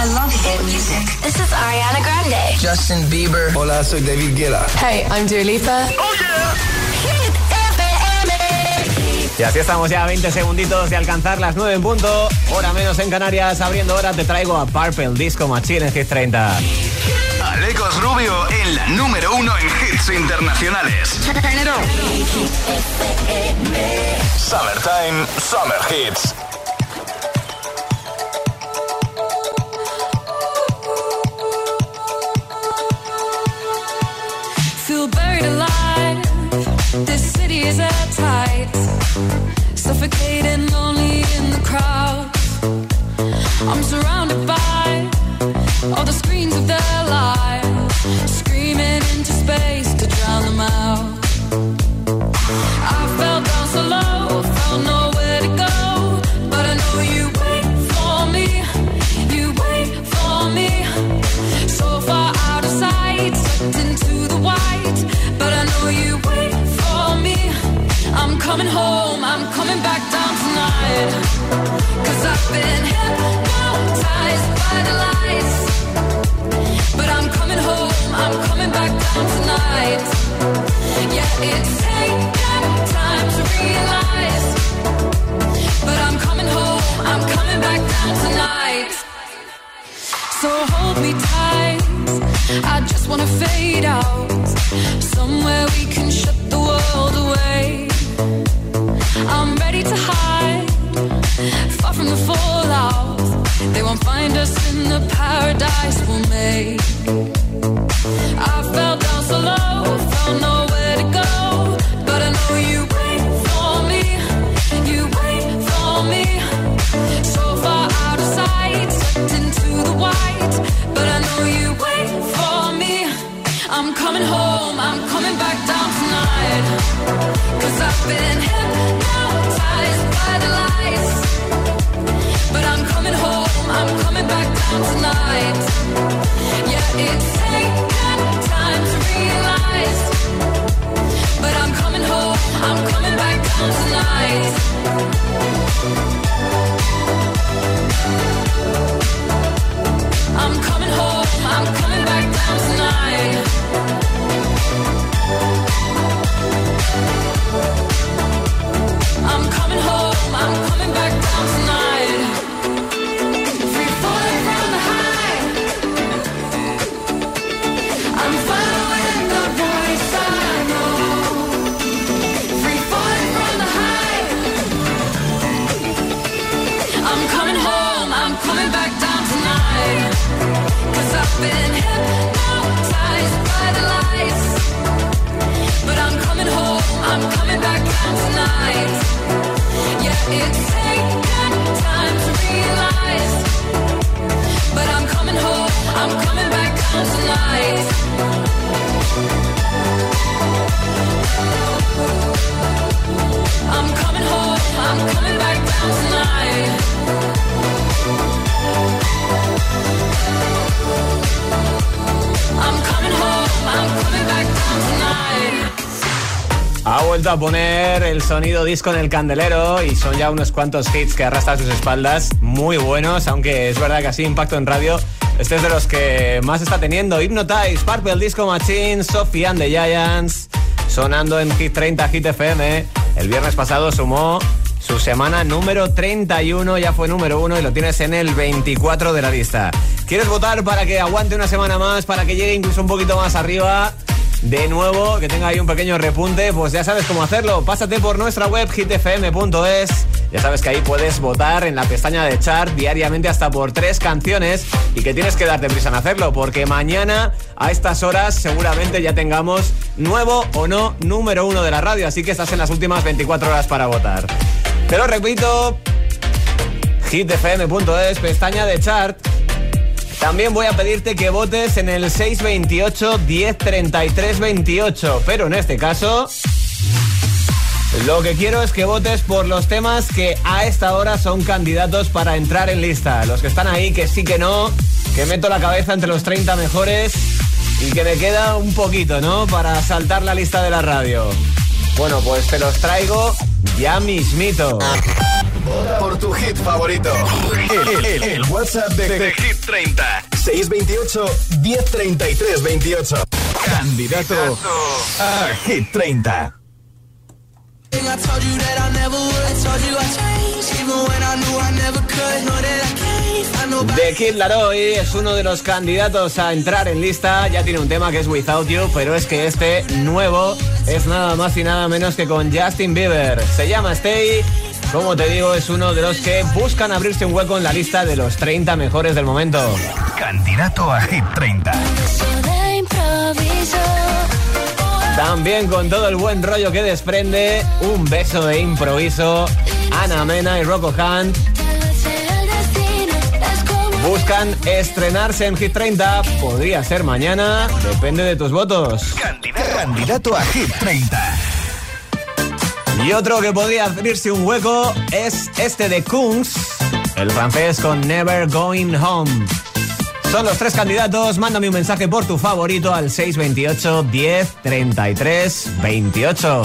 I love hit music. This is Ariana Grande. Justin Bieber. Hola, soy David Guetta. Hey, I'm Dua Lipa. Oh yeah. Hit Y así estamos ya a 20 segunditos de alcanzar las 9 en punto. Hora menos en Canarias. Abriendo hora te traigo a Purple Disco Machine en Hit 30. Alecos Rubio en la número uno en hits internacionales. Summertime, Summer Hits. Is. Suffocating, lonely in the crowd. I'm surrounded by all the screens of their lives, screaming into space to drown them out. From the fallout. They won't find us in the paradise we'll make. Sonido disco en el candelero y son ya unos cuantos hits que arrastra a sus espaldas, muy buenos, aunque es verdad que así impacto en radio. Este es de los que más está teniendo. Hypnotize, Purple Disco Machine, Sophie and the Giants, sonando en Hit 30 Hit FM. El viernes pasado sumó su semana número 31, ya fue número 1 y lo tienes en el 24 de la lista. ¿Quieres votar para que aguante una semana más, para que llegue incluso un poquito más arriba? De nuevo, que tenga ahí un pequeño repunte, pues ya sabes cómo hacerlo. Pásate por nuestra web hitfm.es. Ya sabes que ahí puedes votar en la pestaña de chart diariamente hasta por tres canciones y que tienes que darte prisa en hacerlo porque mañana a estas horas seguramente ya tengamos nuevo o no número uno de la radio, así que estás en las últimas 24 horas para votar. Te lo repito, hitfm.es, pestaña de chart. También voy a pedirte que votes en el 628 1033 28, pero en este caso lo que quiero es que votes por los temas que a esta hora son candidatos para entrar en lista. Los que están ahí, que sí que no, que meto la cabeza entre los 30 mejores y que me queda un poquito, ¿no? Para saltar la lista de la radio. Bueno, pues te los traigo ya mismito. Por tu hit favorito. El, el- el WhatsApp de, de Hit 30. 628 1033 28. Candidato a Hit 30. I told you that I never would. I told you I changed, even when I knew I never could. Know that I can't find nobody. The Kid Laroi es uno de los candidatos a entrar en lista. Ya tiene un tema que es Without You, pero es que este nuevo es nada más y nada menos que con Justin Bieber. Se llama Stay. Como te digo, es uno de los que buscan abrirse un hueco en la lista de los 30 mejores del momento. Candidato a Hit 30. de improviso. También con todo el buen rollo que desprende, un beso de improviso. Ana Mena y Rocco Hunt buscan estrenarse en Hit 30. Podría ser mañana, depende de tus votos. Candidato, candidato a Hit 30. Y otro que podría abrirse un hueco es este de Kungs, el francés con Never Going Home. Son los tres candidatos. Mándame un mensaje por tu favorito al 628 10 33 28.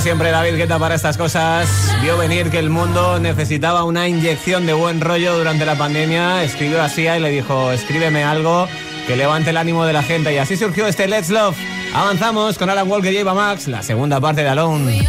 siempre David Guetta para estas cosas. Vio venir que el mundo necesitaba una inyección de buen rollo durante la pandemia. Escribió a Sia y le dijo, escríbeme algo que levante el ánimo de la gente. Y así surgió este Let's Love. Avanzamos con Alan Walker y Eva Max, la segunda parte de Alone.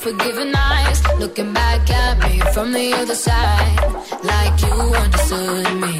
forgiving eyes looking back at me from the other side, like you understood me.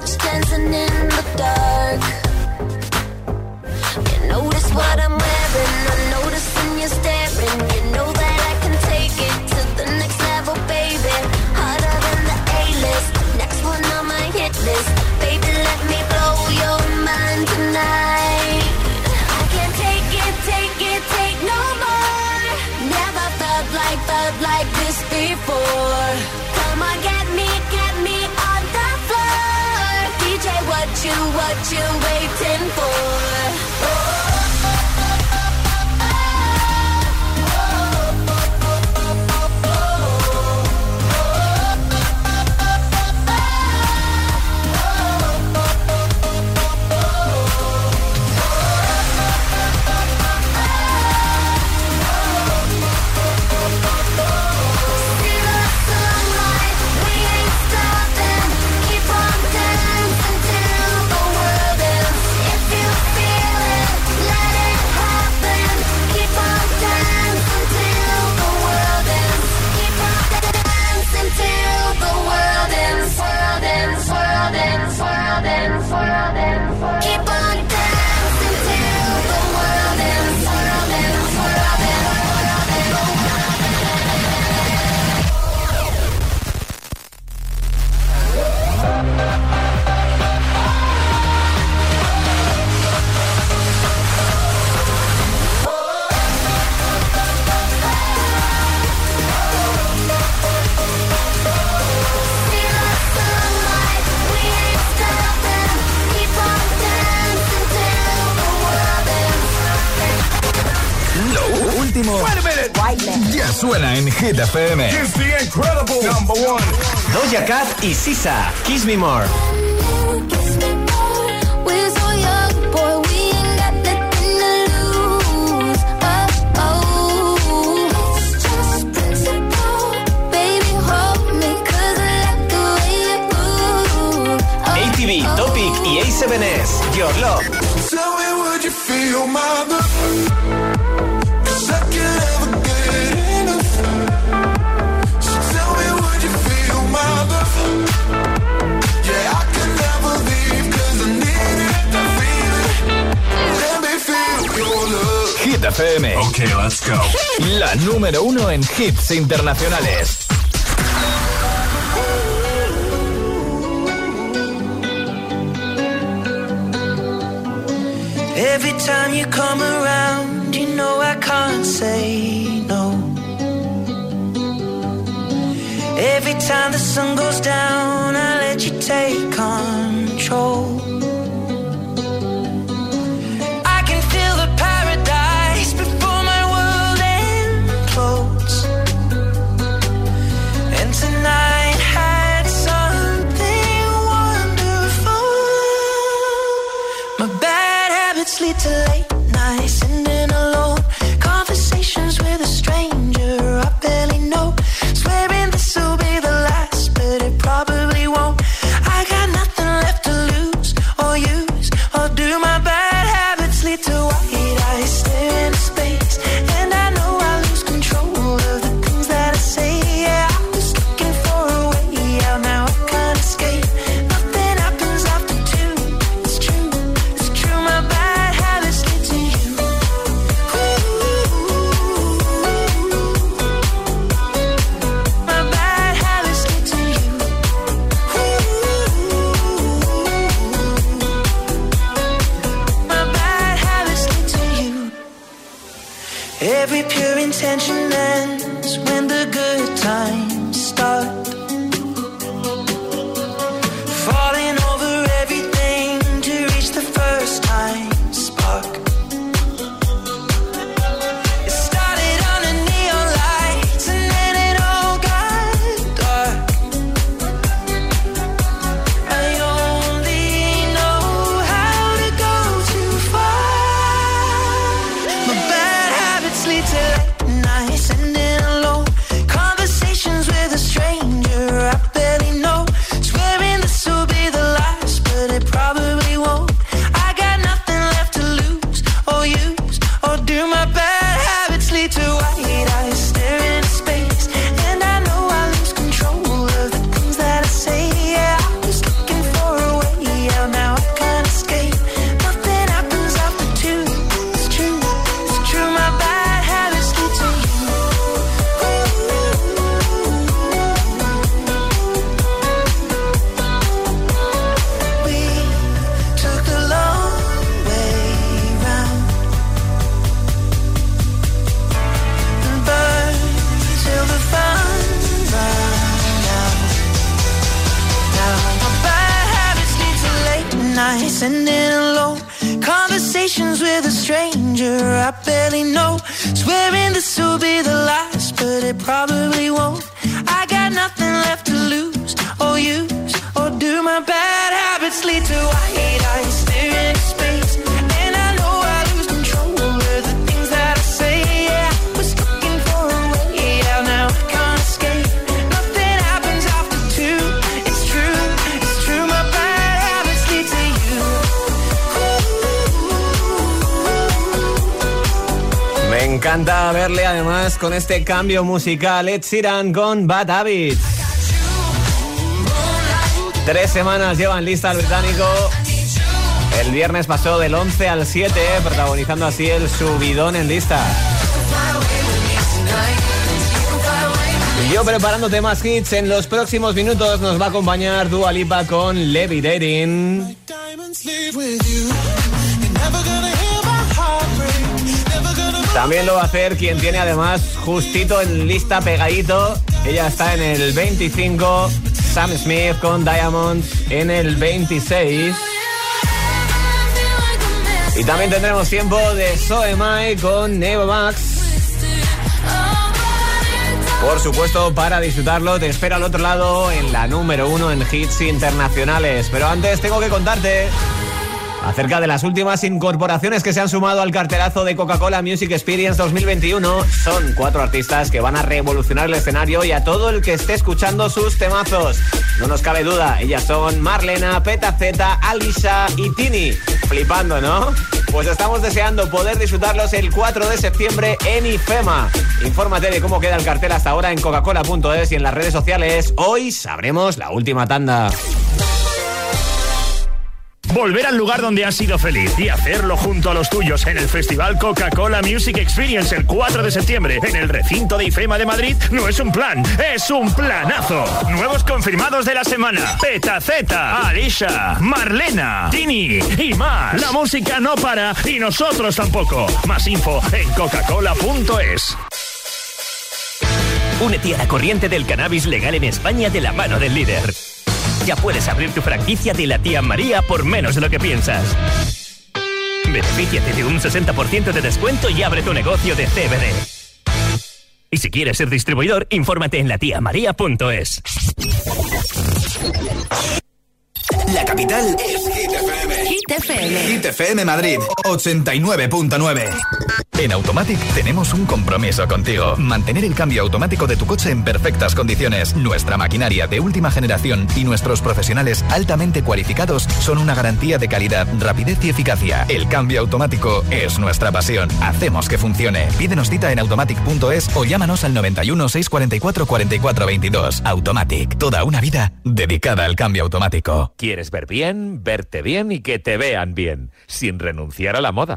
touch dancing in the dark. what you wait y Sisa. Kiss Me More. Okay, let's go. La número uno en hits internacionales. Every time you come around, you know I can't say no. Every time the sun goes down, I let you take este cambio musical Ed Sheeran con Bad Habits. Tres semanas llevan lista el británico. El viernes pasó del 11 al 7, protagonizando así el subidón en lista. Yo preparando temas hits, en los próximos minutos nos va a acompañar Dua Lipa con Levitating. También lo va a hacer quien tiene además justito en lista pegadito. Ella está en el 25, Sam Smith con Diamonds en el 26. Y también tendremos tiempo de So Am I con Neo Max. Por supuesto, para disfrutarlo, te espero al otro lado en la número uno en hits internacionales. Pero antes tengo que contarte acerca de las últimas incorporaciones que se han sumado al cartelazo de Coca-Cola Music Experience 2021. Son cuatro artistas que van a revolucionar el escenario y a todo el que esté escuchando sus temazos. No nos cabe duda, ellas son Marlena, Peta Z, Alisa y Tini. Flipando, ¿no? Pues estamos deseando poder disfrutarlos el 4 de septiembre en IFEMA. Infórmate de cómo queda el cartel hasta ahora en coca-cola.es y en las redes sociales. Hoy sabremos la última tanda. Volver al lugar donde has sido feliz y hacerlo junto a los tuyos en el Festival Coca-Cola Music Experience el 4 de septiembre en el recinto de IFEMA de Madrid no es un plan, es un planazo. Nuevos confirmados de la semana: Peta Z, Alicia, Marlena, Tini y más. La música no para y nosotros tampoco. Más info en coca-cola.es. Únete a la corriente del cannabis legal en España de la mano del líder. Ya puedes abrir tu franquicia de la tía María por menos de lo que piensas. Benefíciate de un 60% de descuento y abre tu negocio de CBD. Y si quieres ser distribuidor, infórmate en latiamaria.es. La capital es Hit FM. Hit FM. Hit FM Madrid 89.9. En Automatic tenemos un compromiso contigo. Mantener el cambio automático de tu coche en perfectas condiciones. Nuestra maquinaria de última generación y nuestros profesionales altamente cualificados son una garantía de calidad, rapidez y eficacia. El cambio automático es nuestra pasión. Hacemos que funcione. Pídenos cita en automatic.es o llámanos al 91 644 44 22. Automatic. Toda una vida dedicada al cambio automático. ¿Quieres ver bien, verte bien y que te vean bien, sin renunciar a la moda?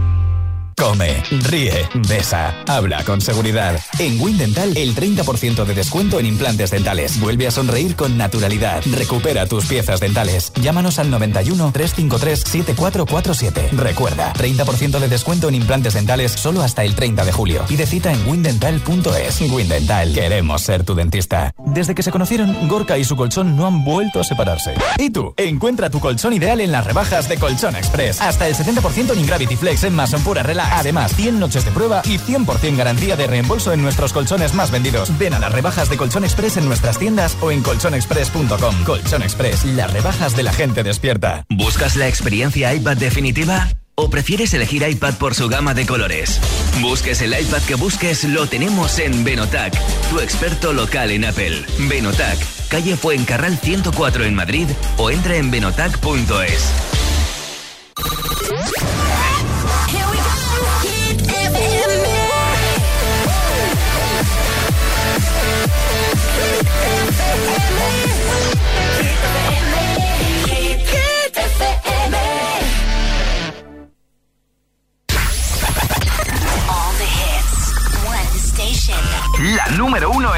Come, ríe, besa, habla con seguridad. En Windental, el 30% de descuento en implantes dentales. Vuelve a sonreír con naturalidad. Recupera tus piezas dentales. Llámanos al 91 353 7447. Recuerda, 30% de descuento en implantes dentales solo hasta el 30 de julio. Pide cita en windental.es. Windental, queremos ser tu dentista. Desde que se conocieron, Gorka y su colchón no han vuelto a separarse. ¿Y tú? Encuentra tu colchón ideal en las rebajas de Colchón Express. Hasta el 70% en Ingravity Flex en Mason Pura Relax. Además, 100 noches de prueba y 100% garantía de reembolso en nuestros colchones más vendidos. Ven a las rebajas de Colchón Express en nuestras tiendas o en colchonexpress.com. Colchón Express, las rebajas de la gente despierta. ¿Buscas la experiencia iPad definitiva? ¿O prefieres elegir iPad por su gama de colores? Busques el iPad que busques, lo tenemos en Benotac, tu experto local en Apple. Benotac, calle Fuencarral 104 en Madrid o entra en benotac.es.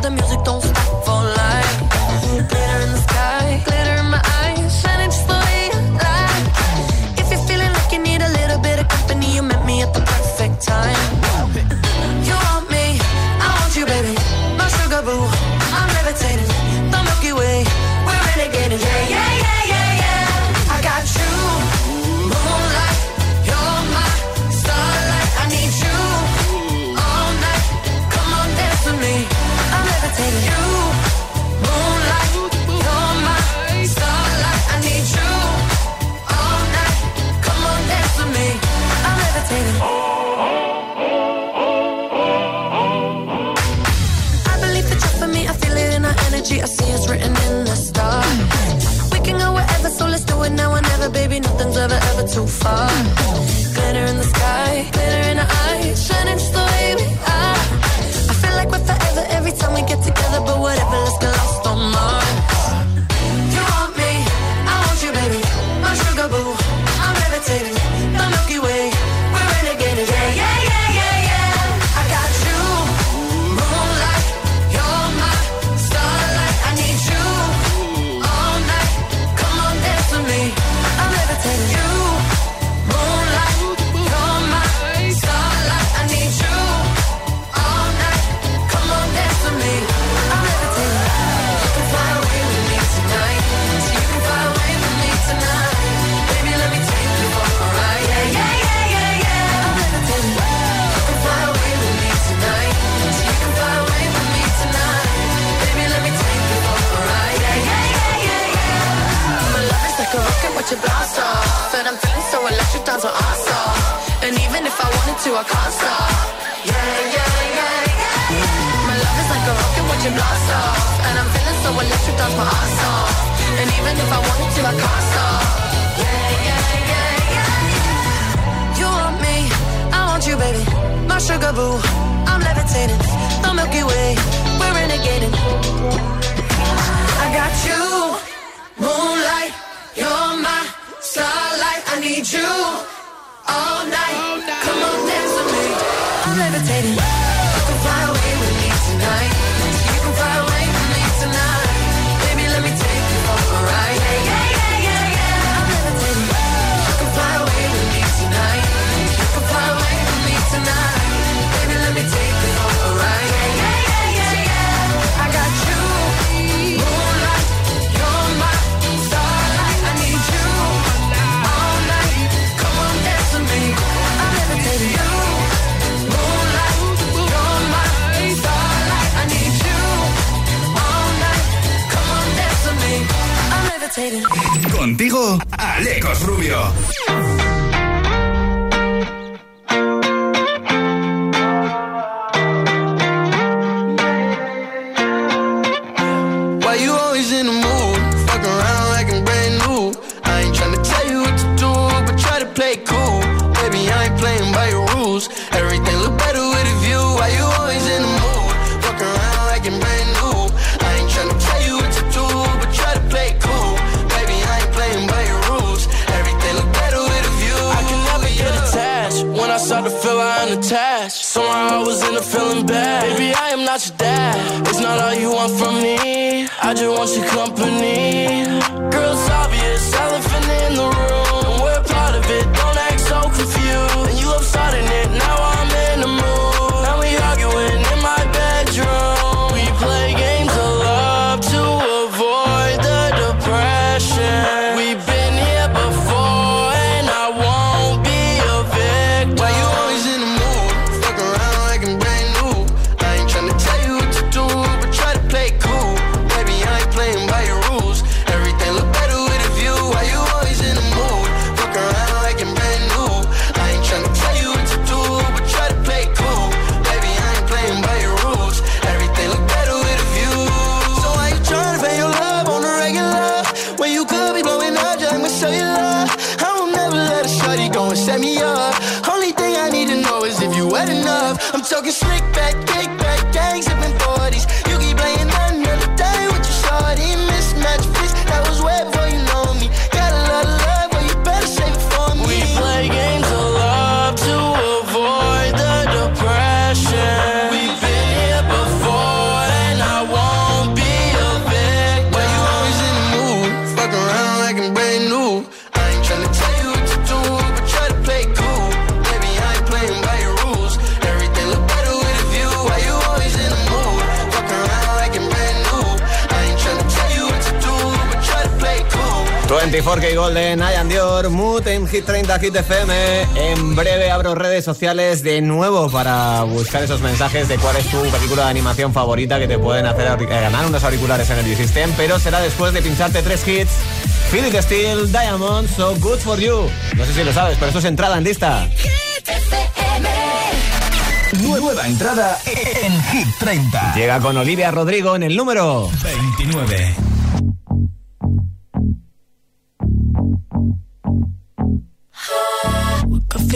C'est la musique dans. yourself. set me up. Only thing I need to know is if you wet enough. I'm talking slick back, kick back, gang sipping 40s. 24K Golden, Ian Dior, Mood en Hit 30 Hit FM. En breve abro redes sociales de nuevo para buscar esos mensajes de cuál es tu película de animación favorita que te pueden hacer eh, ganar unos auriculares Energy System, pero será después de pincharte tres hits. It Steel, Diamond, So Good For You. No sé si lo sabes, pero eso es entrada en lista. Nueva entrada en Hit 30. Llega con Olivia Rodrigo en el número 29.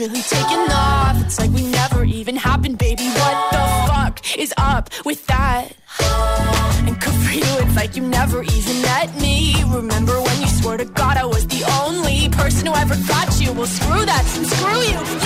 Really taking off. It's like we never even happened, baby. What the fuck is up with that? And good for you, it's like you never even met me. Remember when you swore to God I was the only person who ever got you? Well, screw that, screw you.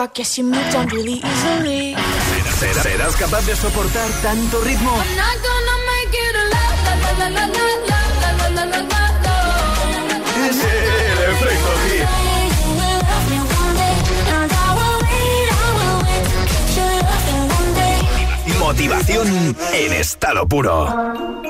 I guess you really easily. ¿Serás, capaz de soportar tanto ritmo? Motivación en estado puro.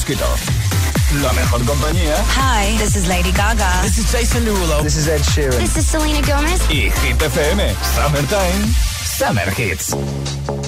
Fresquito. La mejor compañía. Hi, this is Lady Gaga. This is Jason Derulo. This is Ed Sheeran. This is Selena Gomez. Y Hit FM. Summertime. Summer Hits.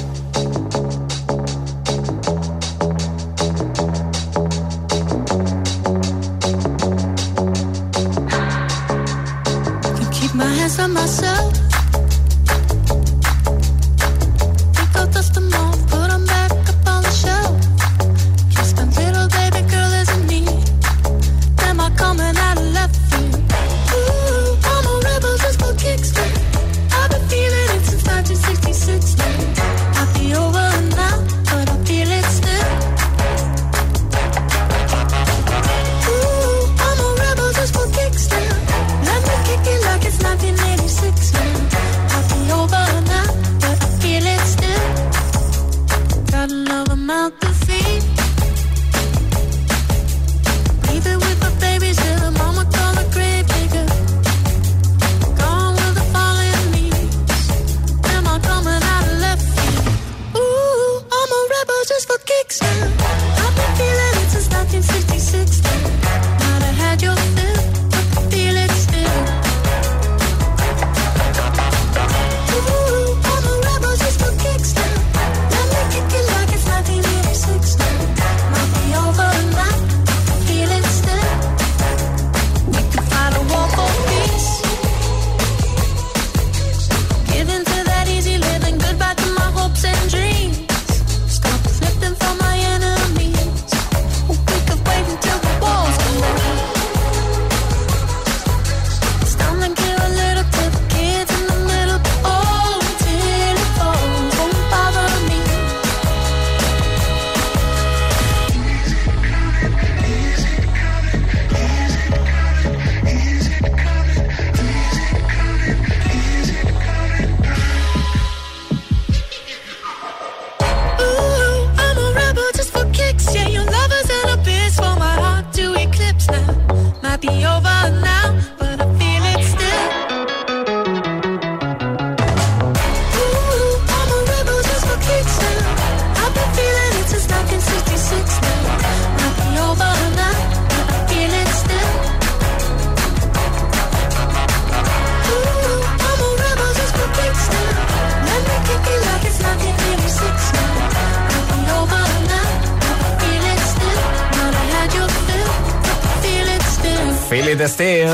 It Still.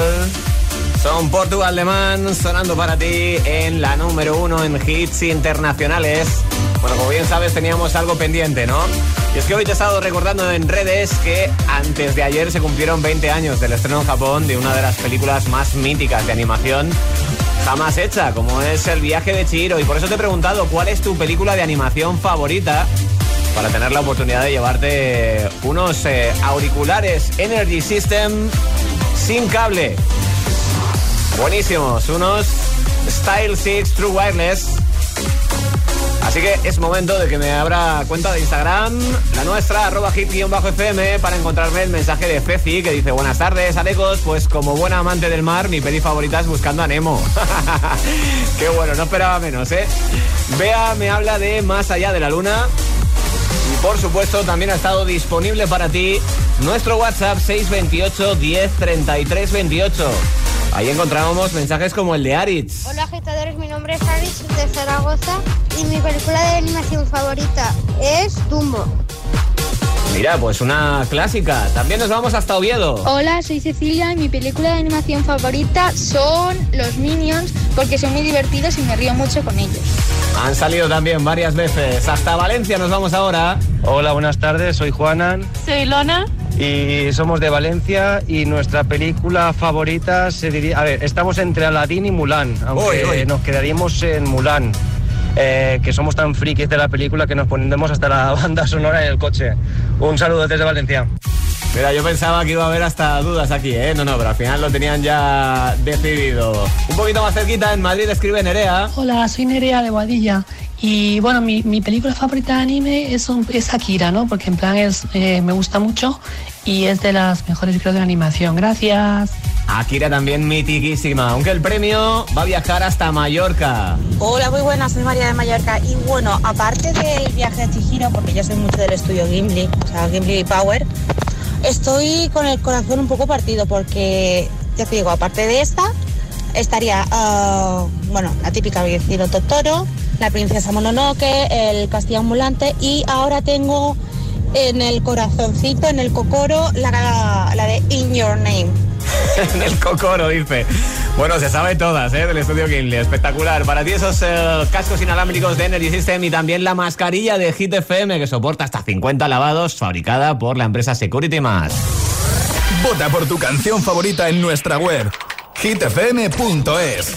Son Portugal de Man sonando para ti en la número uno en hits internacionales. Bueno, como bien sabes, teníamos algo pendiente, ¿no? Y es que hoy te he estado recordando en redes que antes de ayer se cumplieron 20 años del estreno en Japón de una de las películas más míticas de animación jamás hecha, como es El viaje de Chihiro. Y por eso te he preguntado cuál es tu película de animación favorita para tener la oportunidad de llevarte unos eh, auriculares Energy System sin cable. Buenísimos, unos Style 6 True Wireless. Así que es momento de que me abra cuenta de Instagram, la nuestra, arroba hit-fm, para encontrarme el mensaje de Ceci que dice Buenas tardes, Alecos, pues como buena amante del mar, mi peli favorita es Buscando a Nemo. Qué bueno, no esperaba menos, ¿eh? Bea me habla de Más allá de la luna. Por supuesto también ha estado disponible para ti nuestro WhatsApp 628 10 33 28. Ahí encontramos mensajes como el de Aritz. Hola agitadores, mi nombre es Aris de Zaragoza y mi película de animación favorita es Dumbo. Mira, pues una clásica. También nos vamos hasta Oviedo. Hola, soy Cecilia y mi película de animación favorita son Los Minions porque son muy divertidos y me río mucho con ellos. Han salido también varias veces. Hasta Valencia nos vamos ahora. Hola, buenas tardes, soy Juanan Soy Lona. y somos de Valencia y nuestra película favorita se diría... A ver, estamos entre Aladdin y Mulan, aunque Uy, uy. nos quedaríamos en Mulan. eh, que somos tan frikis de la película que nos ponemos hasta la banda sonora en el coche. Un saludo desde Valencia. Mira, yo pensaba que iba a haber hasta dudas aquí, ¿eh? No, no, pero al final lo tenían ya decidido. Un poquito más cerquita, en Madrid, escribe Nerea. Hola, soy Nerea de Guadilla. Y bueno, mi, mi película favorita de anime es, un- es Akira, ¿no? Porque en plan es, eh, me gusta mucho y es de las mejores creo de la animación. Gracias. Akira también mitiquísima, aunque el premio va a viajar hasta Mallorca. Hola, muy buenas, soy María de Mallorca. Y bueno, aparte del viaje a Chihiro, porque yo soy mucho del estudio Gimli, o sea, Gimli Power, estoy con el corazón un poco partido porque, ya te digo, aparte de esta, estaría, ah, bueno, la típica el Totoro, la princesa Mononoke, el castillo ambulante y ahora tengo en el corazoncito, en el cocoro, la, la de In Your Name. en el cocoro, dice. Bueno, se sabe todas, ¿eh? Del estudio Gimli. Espectacular. Para ti esos eh, cascos inalámbricos de Energy System y también la mascarilla de Hit FM que soporta hasta 50 lavados, fabricada por la empresa Security Mask. Vota por tu canción favorita en nuestra web hitfm.es.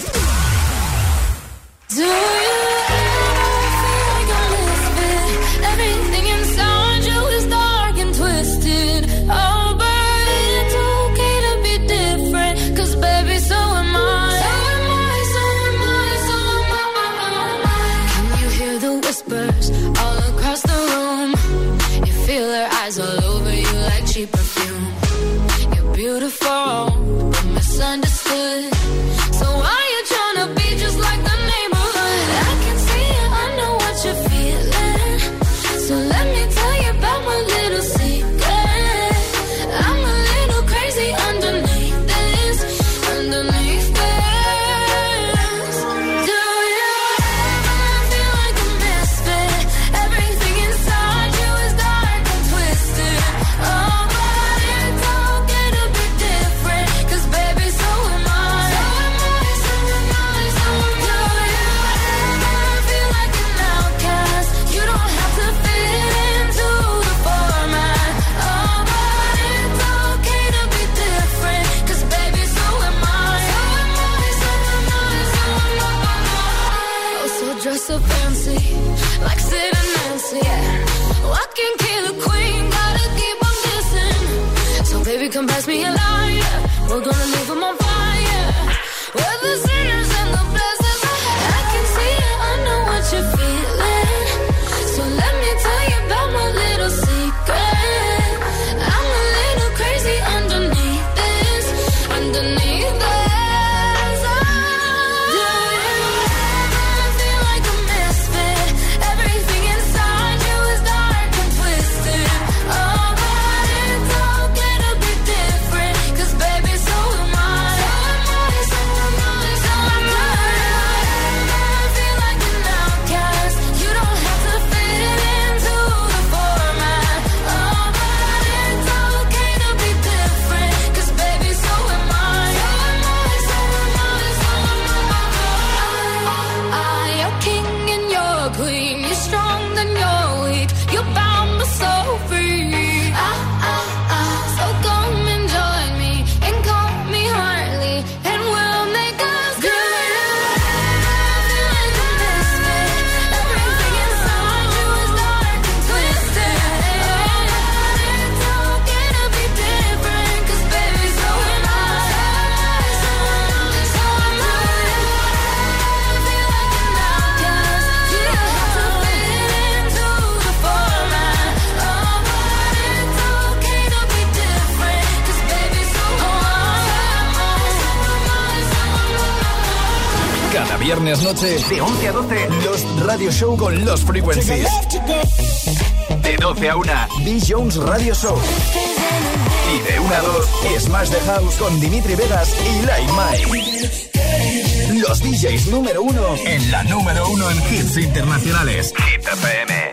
misunderstood. De 11 a 12, los Radio Show con los Frequencies. De 12 a 1, B. Jones Radio Show. Y de 1 a 2, Smash the House con Dimitri Vegas y Like Mike. Los DJs número 1 en la número 1 en hits internacionales. Hit FM.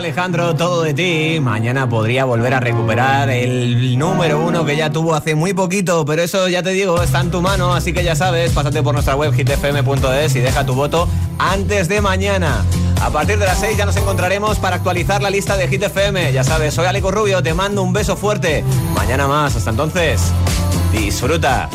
Alejandro, todo de ti. Mañana podría volver a recuperar el número uno que ya tuvo hace muy poquito, pero eso ya te digo, está en tu mano, así que ya sabes, pásate por nuestra web hitfm.es y deja tu voto antes de mañana. A partir de las 6 ya nos encontraremos para actualizar la lista de Hit FM. Ya sabes, soy Aleco Rubio, te mando un beso fuerte. Mañana más, hasta entonces, disfruta.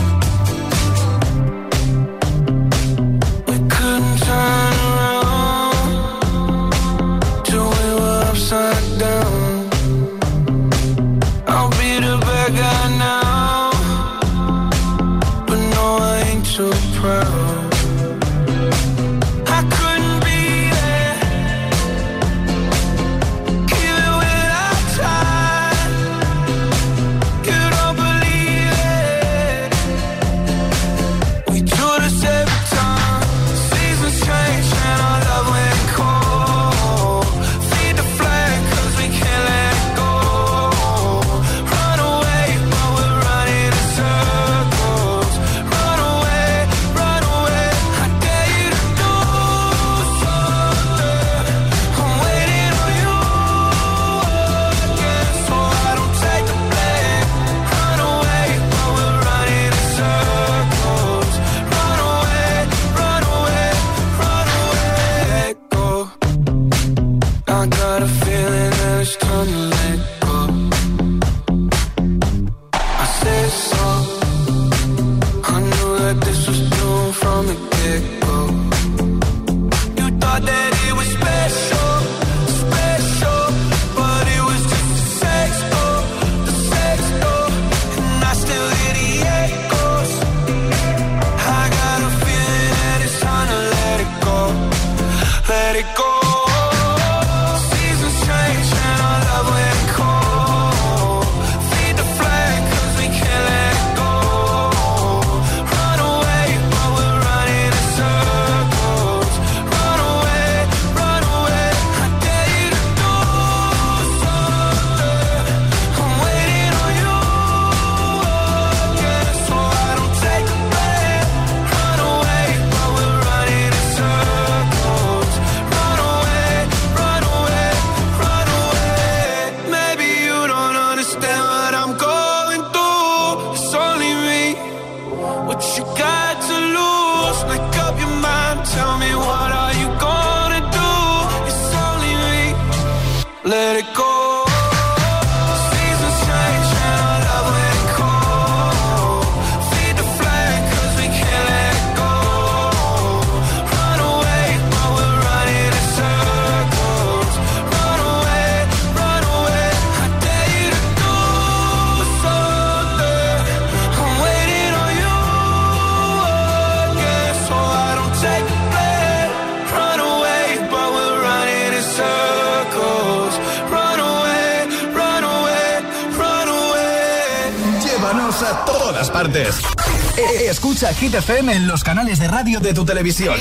E-, e-, escucha Hit FM en los canales de radio de tu televisión.